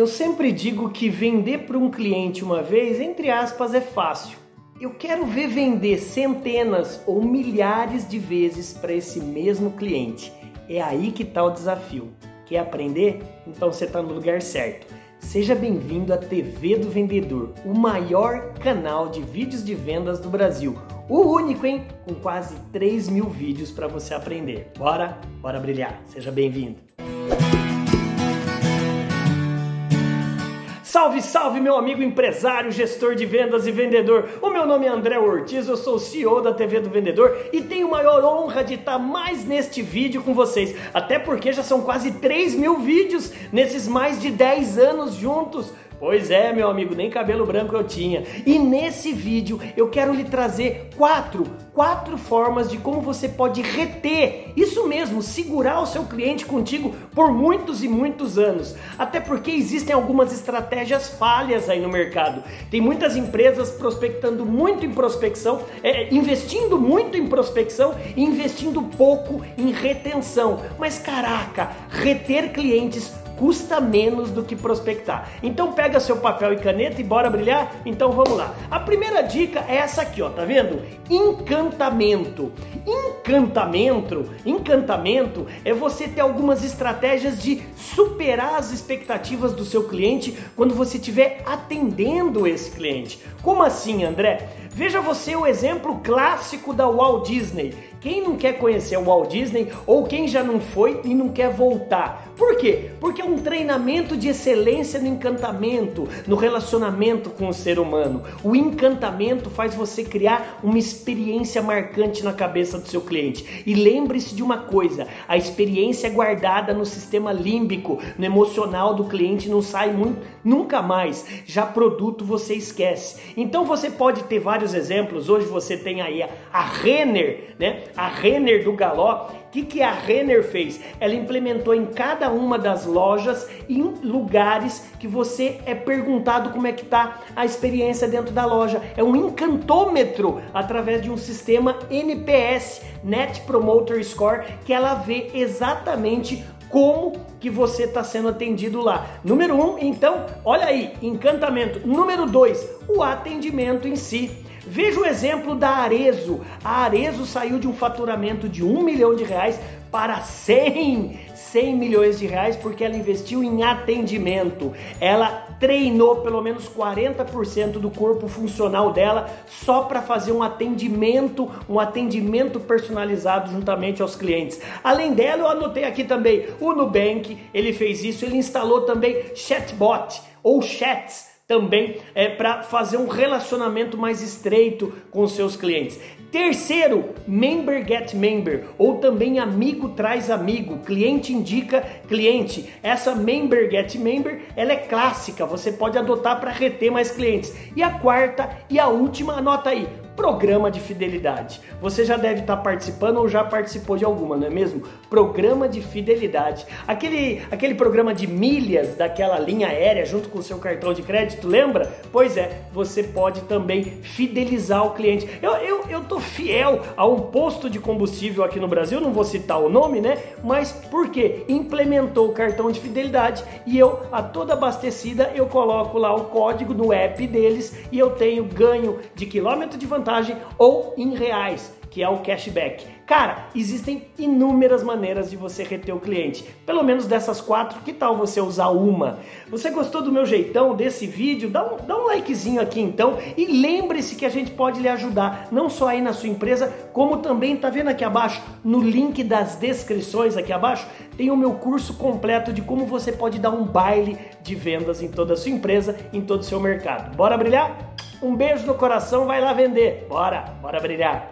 Eu sempre digo que vender para um cliente uma vez, entre aspas, é fácil. Eu quero ver vender centenas ou milhares de vezes para esse mesmo cliente. É aí que está o desafio. Quer aprender? Então você está no lugar certo. Seja bem-vindo à TV do Vendedor, o maior canal de vídeos de vendas do Brasil. O único, hein? Com quase 3 mil vídeos para você aprender. Bora? Bora brilhar. Seja bem-vindo. Salve, salve, meu amigo empresário, gestor de vendas e vendedor. O meu nome é André Ortiz, eu sou o CEO da TV do Vendedor e tenho a maior honra de estar mais neste vídeo com vocês. Até porque já são quase 3 mil vídeos nesses mais de 10 anos juntos. Pois é, meu amigo, nem cabelo branco eu tinha. E nesse vídeo eu quero lhe trazer quatro, quatro formas de como você pode reter, isso mesmo, segurar o seu cliente contigo por muitos e muitos anos. Até porque existem algumas estratégias falhas aí no mercado. Tem muitas empresas prospectando muito em prospecção, é, investindo muito em prospecção e investindo pouco em retenção. Mas caraca, reter clientes custa menos do que prospectar. Então pega seu papel e caneta e bora brilhar? Então vamos lá. A primeira dica é essa aqui, ó, tá vendo? Encantamento. Encantamento, encantamento é você ter algumas estratégias de superar as expectativas do seu cliente quando você estiver atendendo esse cliente. Como assim, André? Veja você o exemplo clássico da Walt Disney. Quem não quer conhecer o Walt Disney ou quem já não foi e não quer voltar? Por quê? Porque é um treinamento de excelência no encantamento, no relacionamento com o ser humano. O encantamento faz você criar uma experiência marcante na cabeça do seu cliente. E lembre-se de uma coisa: a experiência é guardada no sistema límbico, no emocional do cliente, não sai muito, nunca mais. Já produto você esquece. Então você pode ter vários exemplos. Hoje você tem aí a, a Renner, né? A Renner do Galó. O que, que a Renner fez? Ela implementou em cada uma das lojas, em lugares que você é perguntado como é que tá a experiência dentro da loja. É um encantômetro através de um sistema NPS, Net Promoter Score, que ela vê exatamente como que você está sendo atendido lá. Número um, então, olha aí, encantamento. Número dois, o atendimento em si. Veja o exemplo da Arezo. A Arezo saiu de um faturamento de um milhão de reais para 100, 100 milhões de reais porque ela investiu em atendimento. Ela treinou pelo menos 40% do corpo funcional dela só para fazer um atendimento, um atendimento personalizado juntamente aos clientes. Além dela, eu anotei aqui também o Nubank, ele fez isso, ele instalou também chatbot ou chats também é para fazer um relacionamento mais estreito com seus clientes. Terceiro, member get member, ou também amigo traz amigo, cliente indica cliente. Essa member get member, ela é clássica, você pode adotar para reter mais clientes. E a quarta e a última, anota aí, programa de fidelidade. Você já deve estar participando ou já participou de alguma, não é mesmo? Programa de fidelidade. Aquele, aquele programa de milhas daquela linha aérea junto com o seu cartão de crédito, lembra? Pois é, você pode também fidelizar o cliente. Eu, eu, eu tô fiel a um posto de combustível aqui no Brasil, não vou citar o nome, né? Mas por quê? Implementou o cartão de fidelidade e eu, a toda abastecida, eu coloco lá o código no app deles e eu tenho ganho de quilômetro de vantagem ou em reais, que é o cashback. Cara, existem inúmeras maneiras de você reter o cliente. Pelo menos dessas quatro, que tal você usar uma? Você gostou do meu jeitão, desse vídeo? Dá um, dá um likezinho aqui então e lembre-se que a gente pode lhe ajudar, não só aí na sua empresa, como também, tá vendo aqui abaixo, no link das descrições aqui abaixo, tem o meu curso completo de como você pode dar um baile de vendas em toda a sua empresa, em todo o seu mercado. Bora brilhar? Um beijo no coração, vai lá vender. Bora, bora brilhar.